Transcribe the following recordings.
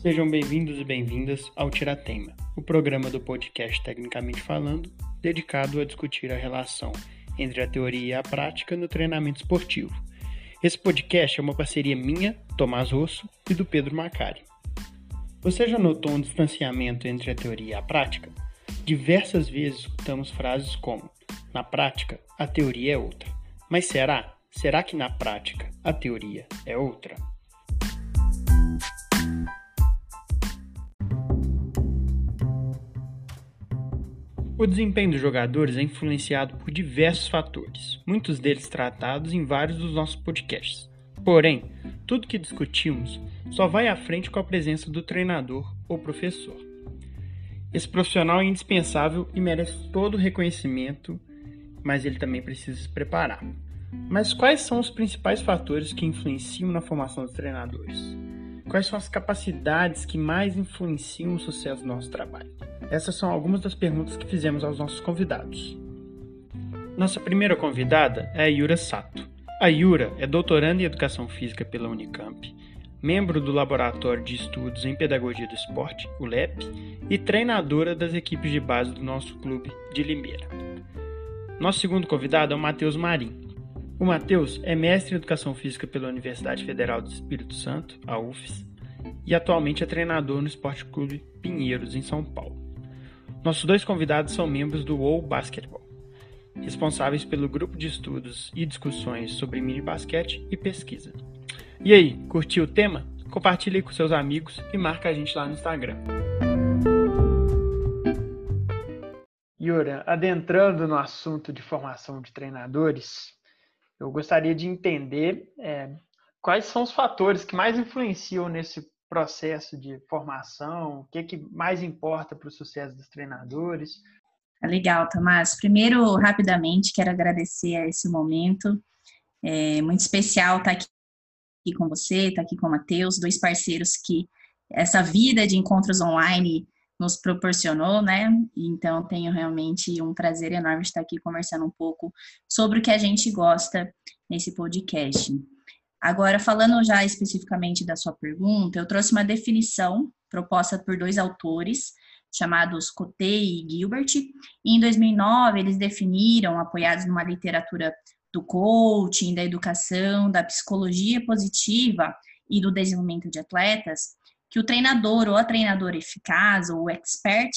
Sejam bem-vindos e bem-vindas ao Tiratema, o programa do podcast Tecnicamente Falando, dedicado a discutir a relação entre a teoria e a prática no treinamento esportivo. Esse podcast é uma parceria minha, Tomás Rosso, e do Pedro Macari. Você já notou um distanciamento entre a teoria e a prática? Diversas vezes escutamos frases como: na prática, a teoria é outra. Mas será? Será que na prática a teoria é outra? O desempenho dos jogadores é influenciado por diversos fatores, muitos deles tratados em vários dos nossos podcasts. Porém, tudo que discutimos só vai à frente com a presença do treinador ou professor. Esse profissional é indispensável e merece todo o reconhecimento, mas ele também precisa se preparar. Mas quais são os principais fatores que influenciam na formação dos treinadores? Quais são as capacidades que mais influenciam o sucesso do nosso trabalho? Essas são algumas das perguntas que fizemos aos nossos convidados. Nossa primeira convidada é a Yura Sato. A Yura é doutoranda em Educação Física pela Unicamp, membro do Laboratório de Estudos em Pedagogia do Esporte, o LEP, e treinadora das equipes de base do nosso clube de Limeira. Nosso segundo convidado é o Matheus Marim. O Matheus é mestre em Educação Física pela Universidade Federal do Espírito Santo, a UFES, e atualmente é treinador no Esporte Clube Pinheiros, em São Paulo. Nossos dois convidados são membros do WOW Basketball, responsáveis pelo grupo de estudos e discussões sobre mini basquete e pesquisa. E aí, curtiu o tema? Compartilhe com seus amigos e marca a gente lá no Instagram. Yura, adentrando no assunto de formação de treinadores, eu gostaria de entender é, quais são os fatores que mais influenciam nesse processo de formação, o que, é que mais importa para o sucesso dos treinadores. Legal, Tomás. Primeiro, rapidamente, quero agradecer a esse momento. É muito especial estar aqui com você, estar aqui com o Matheus, dois parceiros que essa vida de encontros online nos proporcionou, né? Então, tenho realmente um prazer enorme estar aqui conversando um pouco sobre o que a gente gosta nesse podcast. Agora, falando já especificamente da sua pergunta, eu trouxe uma definição proposta por dois autores, chamados Cote e Gilbert. E em 2009, eles definiram, apoiados numa literatura do coaching, da educação, da psicologia positiva e do desenvolvimento de atletas, que o treinador ou a treinadora eficaz ou expert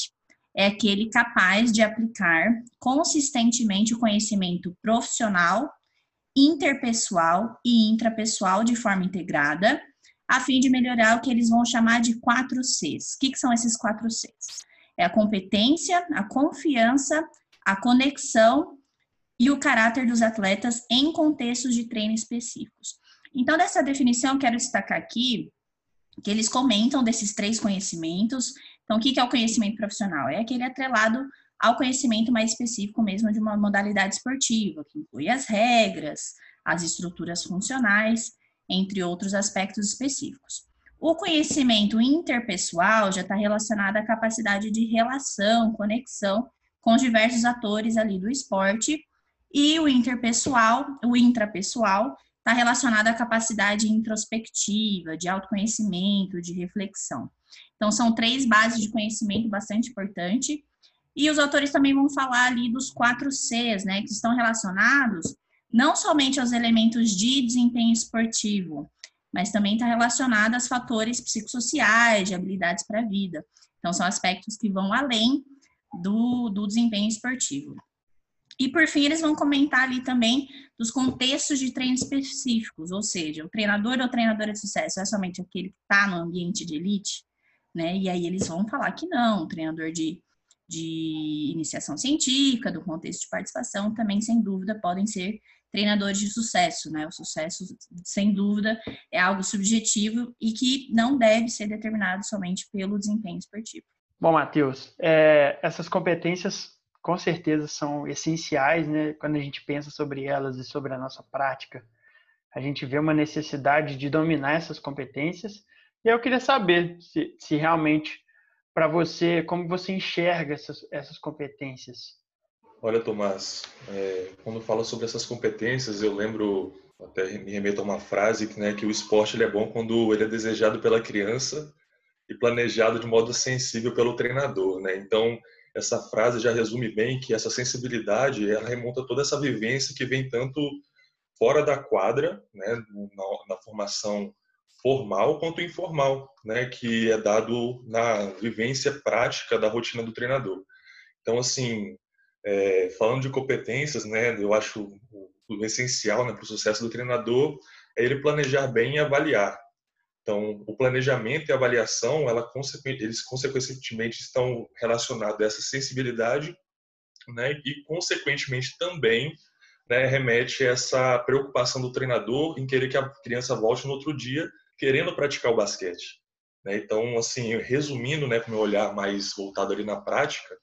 é aquele capaz de aplicar consistentemente o conhecimento profissional, interpessoal e intrapessoal de forma integrada, a fim de melhorar o que eles vão chamar de quatro Cs. O que, que são esses quatro Cs? É a competência, a confiança, a conexão e o caráter dos atletas em contextos de treino específicos. Então, dessa definição, quero destacar aqui que eles comentam desses três conhecimentos. Então, o que é o conhecimento profissional? É aquele atrelado ao conhecimento mais específico mesmo de uma modalidade esportiva, que inclui as regras, as estruturas funcionais, entre outros aspectos específicos. O conhecimento interpessoal já está relacionado à capacidade de relação, conexão com diversos atores ali do esporte e o interpessoal, o intrapessoal, está relacionado à capacidade introspectiva, de autoconhecimento, de reflexão. Então, são três bases de conhecimento bastante importantes. E os autores também vão falar ali dos quatro Cs, né, que estão relacionados não somente aos elementos de desempenho esportivo, mas também está relacionado aos fatores psicossociais, de habilidades para a vida. Então, são aspectos que vão além do, do desempenho esportivo. E por fim, eles vão comentar ali também dos contextos de treino específicos, ou seja, o treinador ou treinadora de sucesso é somente aquele que está no ambiente de elite, né? E aí eles vão falar que não, o treinador de, de iniciação científica, do contexto de participação, também, sem dúvida, podem ser treinadores de sucesso, né? O sucesso, sem dúvida, é algo subjetivo e que não deve ser determinado somente pelo desempenho esportivo. Bom, Matheus, é, essas competências com certeza são essenciais, né? Quando a gente pensa sobre elas e sobre a nossa prática, a gente vê uma necessidade de dominar essas competências. E eu queria saber se, se realmente, para você, como você enxerga essas, essas competências. Olha, Tomás, é, quando fala sobre essas competências, eu lembro, até me remeto a uma frase, né, que o esporte ele é bom quando ele é desejado pela criança e planejado de modo sensível pelo treinador, né? Então, essa frase já resume bem que essa sensibilidade ela remonta toda essa vivência que vem tanto fora da quadra, né, na, na formação formal quanto informal, né, que é dado na vivência prática da rotina do treinador. Então, assim, é, falando de competências, né, eu acho o, o essencial né, para o sucesso do treinador é ele planejar bem e avaliar. Então, o planejamento e a avaliação, ela, eles consequentemente estão relacionados a essa sensibilidade, né, e consequentemente também né, remete a essa preocupação do treinador em querer que a criança volte no outro dia querendo praticar o basquete. Né? Então, assim, resumindo, né, com meu olhar mais voltado ali na prática,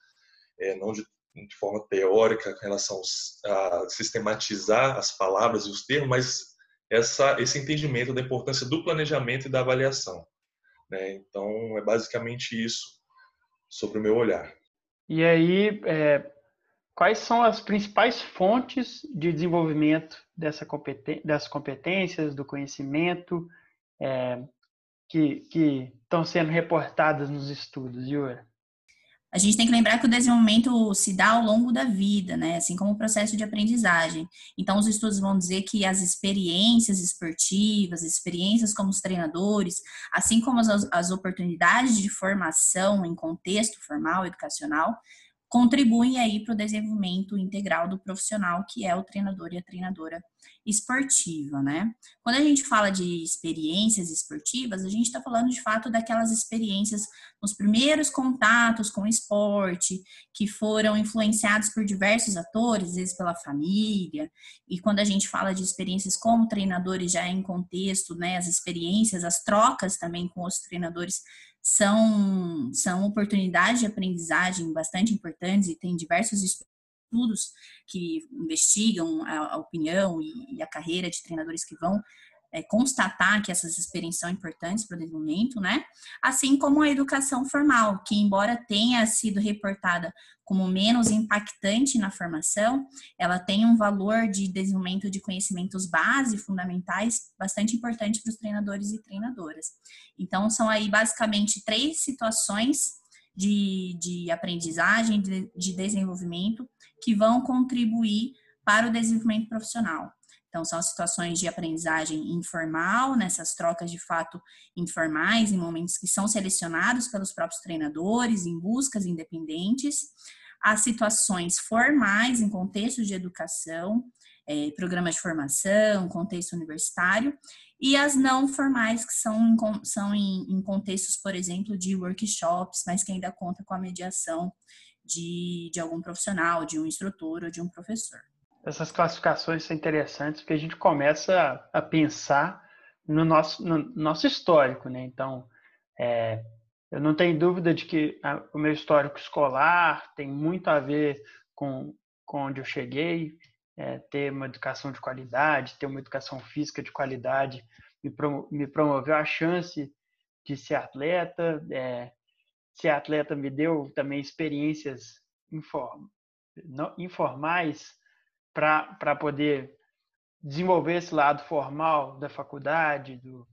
é, não de, de, forma teórica com relação a sistematizar as palavras e os termos, mas essa, esse entendimento da importância do planejamento e da avaliação. Né? Então, é basicamente isso sobre o meu olhar. E aí, é, quais são as principais fontes de desenvolvimento dessa competência, das competências, do conhecimento é, que, que estão sendo reportadas nos estudos, Yura? A gente tem que lembrar que o desenvolvimento se dá ao longo da vida, né? Assim como o processo de aprendizagem. Então, os estudos vão dizer que as experiências esportivas, experiências como os treinadores, assim como as, as oportunidades de formação em contexto formal, educacional, contribuem aí para o desenvolvimento integral do profissional, que é o treinador e a treinadora esportiva, né? Quando a gente fala de experiências esportivas, a gente está falando de fato daquelas experiências nos primeiros contatos com o esporte, que foram influenciados por diversos atores, às vezes pela família, e quando a gente fala de experiências como treinadores já em contexto, né, as experiências, as trocas também com os treinadores são, são oportunidades de aprendizagem bastante importantes e tem diversos estudos que investigam a, a opinião e, e, a carreira de treinadores que vão é, constatar que essas experiências são importantes para o desenvolvimento, né? Assim como a educação formal, que embora tenha sido reportada como menos impactante na formação, ela tem um valor de desenvolvimento de conhecimentos base fundamentais bastante importante para os treinadores e treinadoras. Então, são aí basicamente três situações de, de aprendizagem, de, de desenvolvimento, que vão contribuir para o desenvolvimento profissional. Então, são situações de aprendizagem informal, nessas trocas de fato informais, em momentos que são selecionados pelos próprios treinadores, em buscas independentes. As situações formais, em contextos de educação, é, programas de formação, contexto universitário. E as não formais, que são, são em, em contextos, por exemplo, de workshops, mas que ainda conta com a mediação de, de algum profissional, de um instrutor ou de um professor essas classificações são interessantes porque a gente começa a, pensar no nosso, no nosso histórico, né? Então, é, eu não tenho dúvida de que a, o meu histórico escolar tem muito a ver com, com onde eu cheguei, é, ter uma educação de qualidade, ter uma educação física de qualidade, me, me promoveu a chance de ser atleta, é, ser atleta me deu também experiências inform, informais para poder desenvolver esse lado formal da faculdade, do,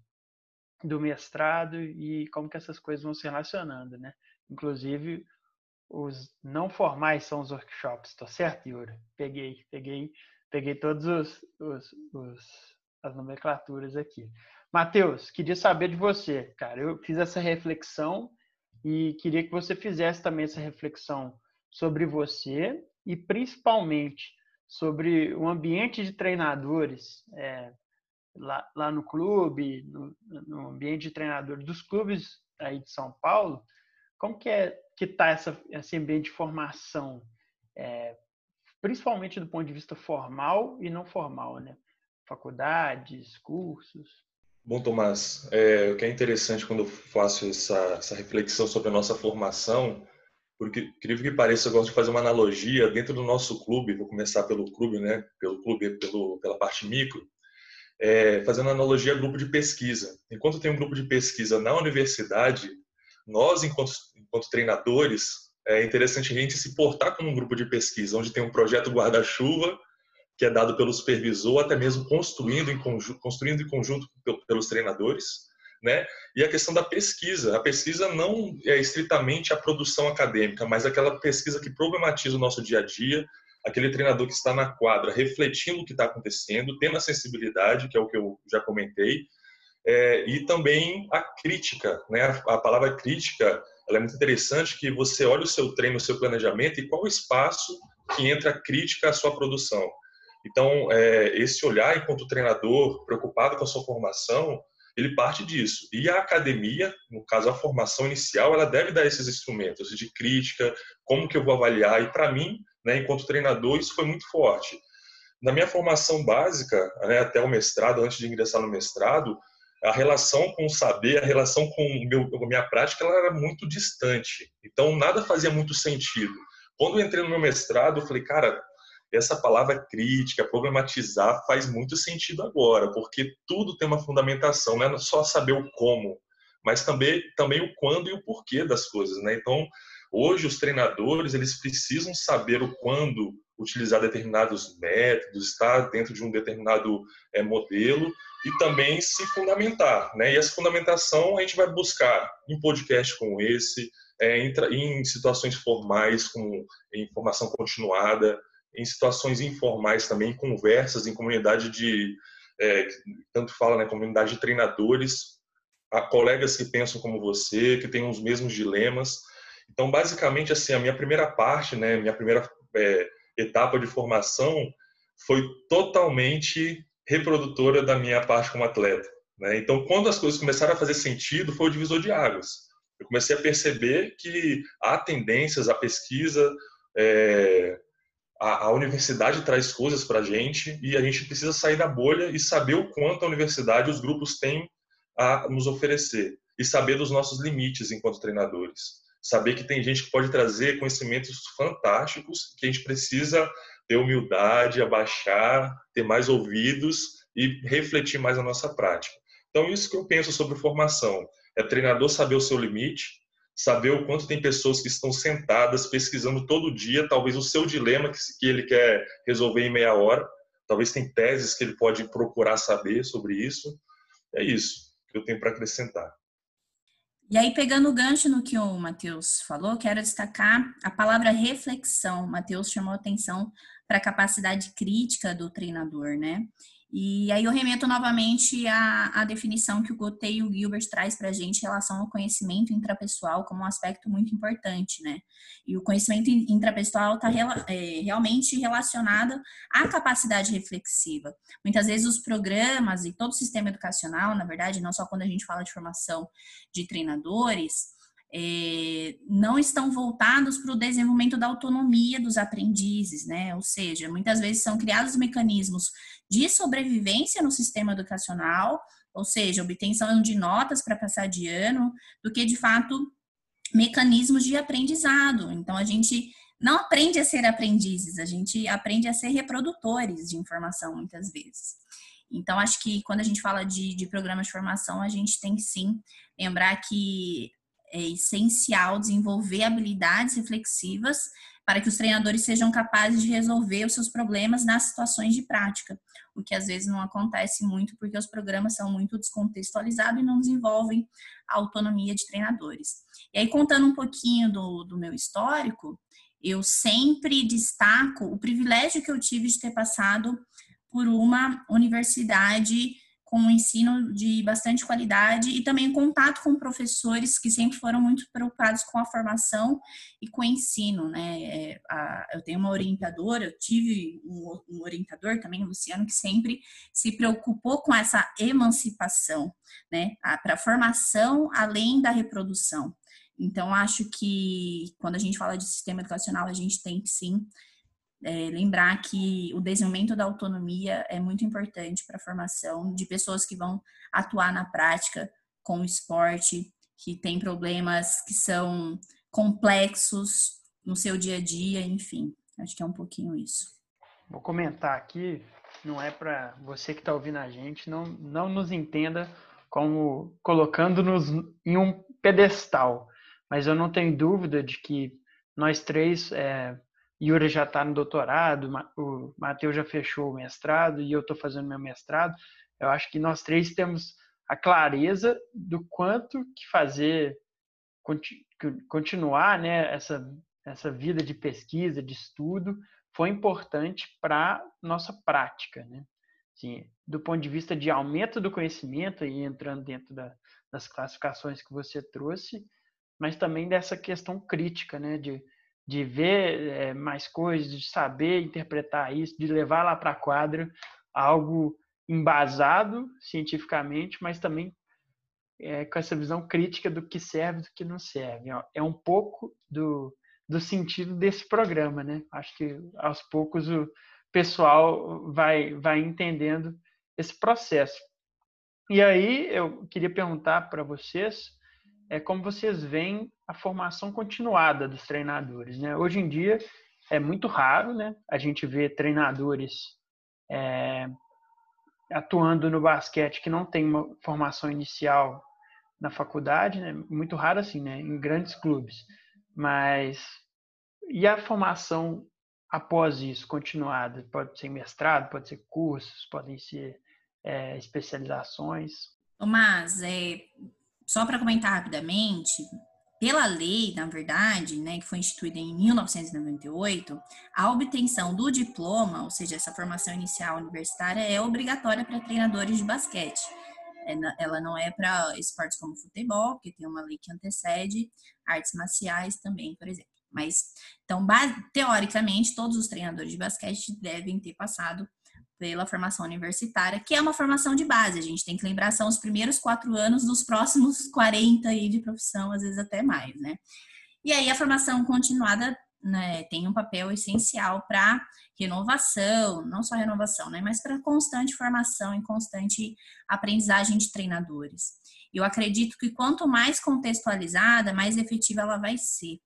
do mestrado e como que essas coisas vão se relacionando, né? Inclusive, os não formais são os workshops, tá certo, Yura? Peguei, peguei, peguei todos os, os, os as nomenclaturas aqui. Matheus, queria saber de você, cara. Eu fiz essa reflexão e queria que você fizesse também essa reflexão sobre você e principalmente sobre o ambiente de treinadores é, lá, lá, no clube, no, no, ambiente de treinadores dos clubes aí de São Paulo, como que é que está esse ambiente de formação, é, principalmente do ponto de vista formal e não formal, né? Faculdades, cursos. Bom, Tomás, é, o que é interessante quando eu faço essa, essa reflexão sobre a nossa formação porque, incrível que pareça, eu gosto de fazer uma analogia dentro do nosso clube, vou começar pelo clube, né? Pelo clube, pelo, pela parte micro, é, fazendo analogia a grupo de pesquisa. Enquanto tem um grupo de pesquisa na universidade, nós, enquanto, enquanto treinadores, é interessante a gente se portar como um grupo de pesquisa, onde tem um projeto guarda-chuva, que é dado pelo supervisor, até mesmo construindo em conjunto, construindo em conjunto pelos treinadores, né? E a questão da pesquisa. A pesquisa não é estritamente a produção acadêmica, mas aquela pesquisa que problematiza o nosso dia a dia, aquele treinador que está na quadra refletindo o que está acontecendo, tendo a sensibilidade, que é o que eu já comentei, é, e também a crítica, né? A, a palavra crítica ela é muito interessante que você olha o seu treino, o seu planejamento e qual o espaço que entra a crítica à sua produção. Então, é, esse olhar enquanto treinador, preocupado com a sua formação, ele parte disso. E a academia, no caso a formação inicial, ela deve dar esses instrumentos de crítica, como que eu vou avaliar. E para mim, né, enquanto treinador, isso foi muito forte. Na minha formação básica, né, até o mestrado, antes de ingressar no mestrado, a relação com o saber, a relação com meu, a minha prática, ela era muito distante. Então, nada fazia muito sentido. Quando eu entrei no meu mestrado, eu falei, cara, essa palavra crítica, problematizar, faz muito sentido agora, porque tudo tem uma fundamentação, não é só saber o como, mas também, também o quando e o porquê das coisas. Né? Então, hoje, os treinadores eles precisam saber o quando utilizar determinados métodos, estar dentro de um determinado é, modelo e também se fundamentar. Né? E essa fundamentação a gente vai buscar em podcast como esse, é, em, em situações formais, com informação continuada, em situações informais também, conversas, em comunidade de, é, tanto fala, né, comunidade de treinadores, há colegas que pensam como você, que têm os mesmos dilemas. Então, basicamente, assim, a minha primeira parte, né, minha primeira é, etapa de formação foi totalmente reprodutora da minha parte como atleta. Né? Então, quando as coisas começaram a fazer sentido, foi o divisor de águas. Eu comecei a perceber que há tendências, a pesquisa, é, a, a, universidade traz coisas para a gente e a gente precisa sair da bolha e saber o quanto a universidade, os grupos têm a nos oferecer e saber dos nossos limites enquanto treinadores. Saber que tem gente que pode trazer conhecimentos fantásticos que a gente precisa ter humildade, abaixar, ter mais ouvidos e refletir mais a nossa prática. Então, isso que eu penso sobre formação. É treinador saber o seu limite, saber o quanto tem pessoas que estão sentadas pesquisando todo dia, talvez o seu dilema que ele quer resolver em meia hora. Talvez tem teses que ele pode procurar saber sobre isso. É isso que eu tenho para acrescentar. E aí, pegando o gancho no que o Matheus falou, quero destacar a palavra reflexão. O Matheus chamou atenção para a capacidade crítica do treinador, né? E aí eu remeto novamente à, à definição que o Gotei e o Gilbert traz para a gente em relação ao conhecimento intrapessoal como um aspecto muito importante, né? E o conhecimento intrapessoal está é, realmente relacionado à capacidade reflexiva. Muitas vezes os programas e todo o sistema educacional, na verdade, não só quando a gente fala de formação de treinadores, é, não estão voltados para o desenvolvimento da autonomia dos aprendizes, né? Ou seja, muitas vezes são criados mecanismos de sobrevivência no sistema educacional, ou seja, obtenção de notas para passar de ano, do que de fato mecanismos de aprendizado. Então a gente não aprende a ser aprendizes, a gente aprende a ser reprodutores de informação muitas vezes. Então, acho que quando a gente fala de, de programas de formação, a gente tem que sim lembrar que é essencial desenvolver habilidades reflexivas para que os treinadores sejam capazes de resolver os seus problemas nas situações de prática, o que às vezes não acontece muito porque os programas são muito descontextualizados e não desenvolvem a autonomia de treinadores. E aí, contando um pouquinho do, do meu histórico, eu sempre destaco o privilégio que eu tive de ter passado por uma universidade com um ensino de bastante qualidade e também contato com professores que sempre foram muito preocupados com a formação e com o ensino, né? É, eu tenho uma orientadora, eu tive um, orientador também, Luciano, que sempre se preocupou com essa emancipação, né? Para a formação além da reprodução. Então, acho que quando a gente fala de sistema educacional, a gente tem que sim é, lembrar que o desenvolvimento da autonomia é muito importante para a formação de pessoas que vão atuar na prática com o esporte, que tem problemas que são complexos no seu dia a dia, enfim. Acho que é um pouquinho isso. Vou comentar aqui, não é para você que está ouvindo a gente, não, não nos entenda como colocando-nos em um pedestal, mas eu não tenho dúvida de que nós três é, Yuri já está no doutorado, o Matheus já fechou o mestrado e eu estou fazendo meu mestrado. Eu acho que nós três temos a clareza do quanto que fazer continuar né, essa, essa vida de pesquisa, de estudo, foi importante para nossa prática. Né? Assim, do ponto de vista de aumento do conhecimento, e entrando dentro da, das classificações que você trouxe, mas também dessa questão crítica, né? de, de ver é, mais coisas, de saber interpretar isso, de levar lá para a quadra algo embasado cientificamente, mas também é, com essa visão crítica do que serve e do que não serve. É um pouco do, do sentido desse programa, né? Acho que aos poucos o pessoal vai, vai entendendo esse processo. E aí eu queria perguntar para vocês é como vocês veem a formação continuada dos treinadores, né? Hoje em dia é muito raro, né? A gente vê treinadores é, atuando no basquete que não tem uma formação inicial na faculdade, né? Muito raro assim, né? Em grandes clubes. Mas e a formação após isso, continuada? Pode ser mestrado, pode ser cursos, podem ser é, especializações. Mas é, só para comentar rapidamente, pela lei, na verdade, né, que foi instituída em 1998, a obtenção do diploma, ou seja, essa formação inicial universitária, é obrigatória para treinadores de basquete. É ela não é para esportes como futebol, porque tem uma lei que antecede, artes marciais também, por exemplo. Mas, então, teoricamente, todos os treinadores de basquete devem ter passado pela formação universitária, que é uma formação de base. A gente tem que lembrar, são os primeiros quatro anos dos próximos 40 aí de profissão, às vezes até mais, né? E aí a formação continuada né, tem um papel essencial para renovação, não só renovação, né, mas para constante formação e constante aprendizagem de treinadores. Eu acredito que quanto mais contextualizada, mais efetiva ela vai ser.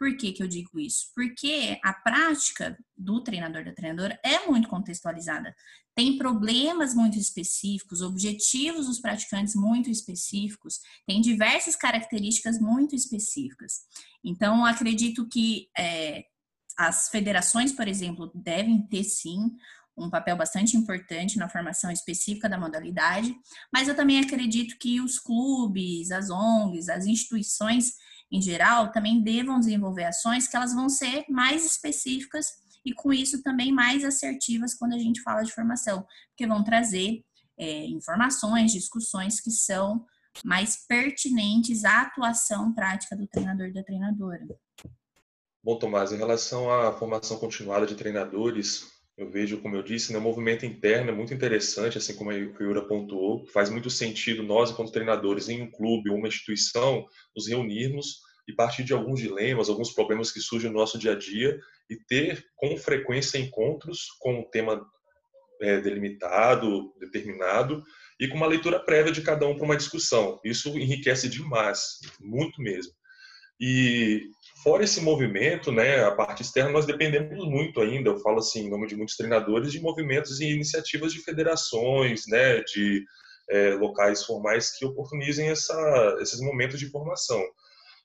Por que, que eu digo isso? Porque a prática do treinador da treinadora é muito contextualizada. Tem problemas muito específicos, objetivos dos praticantes muito específicos, tem diversas características muito específicas. Então, acredito que é, as federações, por exemplo, devem ter sim um papel bastante importante na formação específica da modalidade, mas eu também acredito que os clubes, as ONGs, as instituições em geral, também devam desenvolver ações que elas vão ser mais específicas e com isso também mais assertivas quando a gente fala de formação, porque vão trazer é, informações, discussões que são mais pertinentes à atuação prática do treinador e da treinadora. Bom, Tomás, em relação à formação continuada de treinadores, eu vejo, como eu disse, né, um movimento interno é muito interessante, assim como a Yura pontuou, faz muito sentido nós, enquanto treinadores em um clube ou uma instituição, nos reunirmos e partir de alguns dilemas, alguns problemas que surgem no nosso dia a dia e ter com frequência encontros com um tema é, delimitado, determinado e com uma leitura prévia de cada um para uma discussão. Isso enriquece demais, muito mesmo. E fora esse movimento, né, a parte externa, nós dependemos muito ainda, eu falo assim, em nome de muitos treinadores, de movimentos e iniciativas de federações, né, de é, locais formais que oportunizem essa, esses momentos de formação.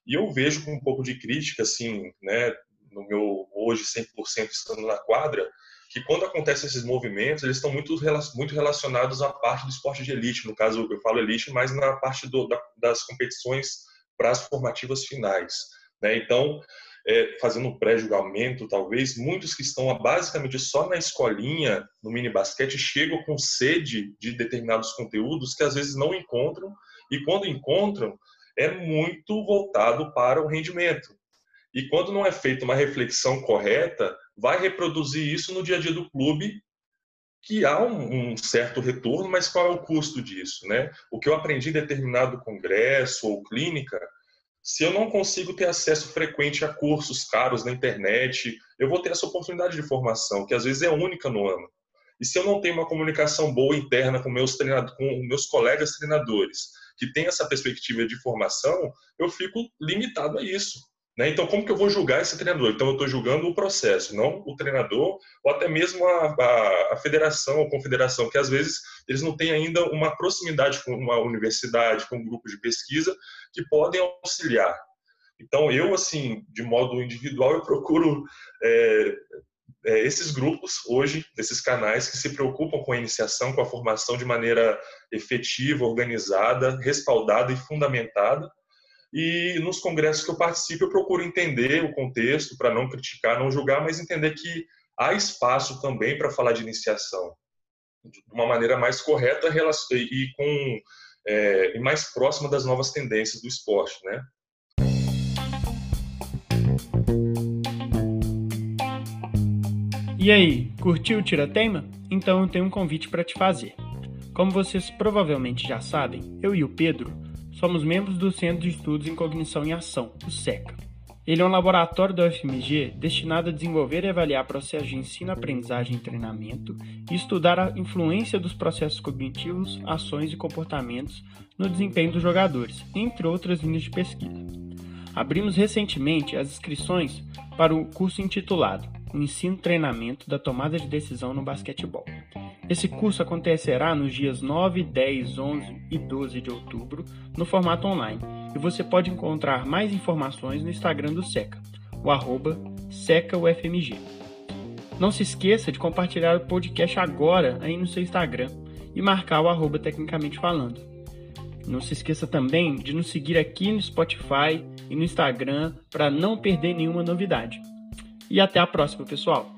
E eu vejo com um pouco de crítica, assim, né, no meu hoje 100% estando na quadra, que quando acontecem esses movimentos, eles estão muito, muito relacionados à parte do esporte de elite, no caso eu falo elite, mas na parte do, da, das competições para as formativas finais. Né? Então, é, fazendo um pré-julgamento, talvez, muitos que estão basicamente só na escolinha, no mini basquete, chegam com sede de determinados conteúdos que às vezes não encontram, e quando encontram, é muito voltado para o rendimento. E quando não é feita uma reflexão correta, vai reproduzir isso no dia a dia do clube, que há um, um, certo retorno, mas qual é o custo disso, né? O que eu aprendi em determinado congresso ou clínica, se eu não consigo ter acesso frequente a cursos caros na internet, eu vou ter essa oportunidade de formação, que às vezes é única no ano. E se eu não tenho uma comunicação boa interna com meus treinadores, com meus colegas treinadores, que tem essa perspectiva de formação, eu fico limitado a isso. Né? Então, como que eu vou julgar esse treinador? Então, eu estou julgando o processo, não o treinador, ou até mesmo a, a, a, federação ou confederação, que às vezes eles não têm ainda uma proximidade com uma universidade, com um grupo de pesquisa, que podem auxiliar. Então, eu, assim, de modo individual, eu procuro é, é, esses grupos hoje, esses canais que se preocupam com a iniciação, com a formação de maneira efetiva, organizada, respaldada e fundamentada. E nos congressos que eu participo, eu procuro entender o contexto para não criticar, não julgar, mas entender que há espaço também para falar de iniciação de uma maneira mais correta e com é, mais próxima das novas tendências do esporte, né? E aí, curtiu o Tiratema? Então eu tenho um convite para te fazer. Como vocês provavelmente já sabem, eu e o Pedro somos membros do Centro de Estudos em Cognição e Ação, o SECA. Ele é um laboratório da UFMG destinado a desenvolver e avaliar processos de ensino, aprendizagem e treinamento e estudar a influência dos processos cognitivos, ações e comportamentos no desempenho dos jogadores, entre outras linhas de pesquisa. Abrimos recentemente as inscrições para o curso intitulado O Ensino e Treinamento da Tomada de Decisão no Basquetebol. Esse curso acontecerá nos dias 9, 10, 11 e 12 de outubro no formato online e você pode encontrar mais informações no Instagram do SECA, o arroba SECAUFMG. Não se esqueça de compartilhar o podcast agora aí no seu Instagram e marcar o arroba Tecnicamente Falando. Não se esqueça também de nos seguir aqui no Spotify e no Instagram para não perder nenhuma novidade. E até a próxima, pessoal!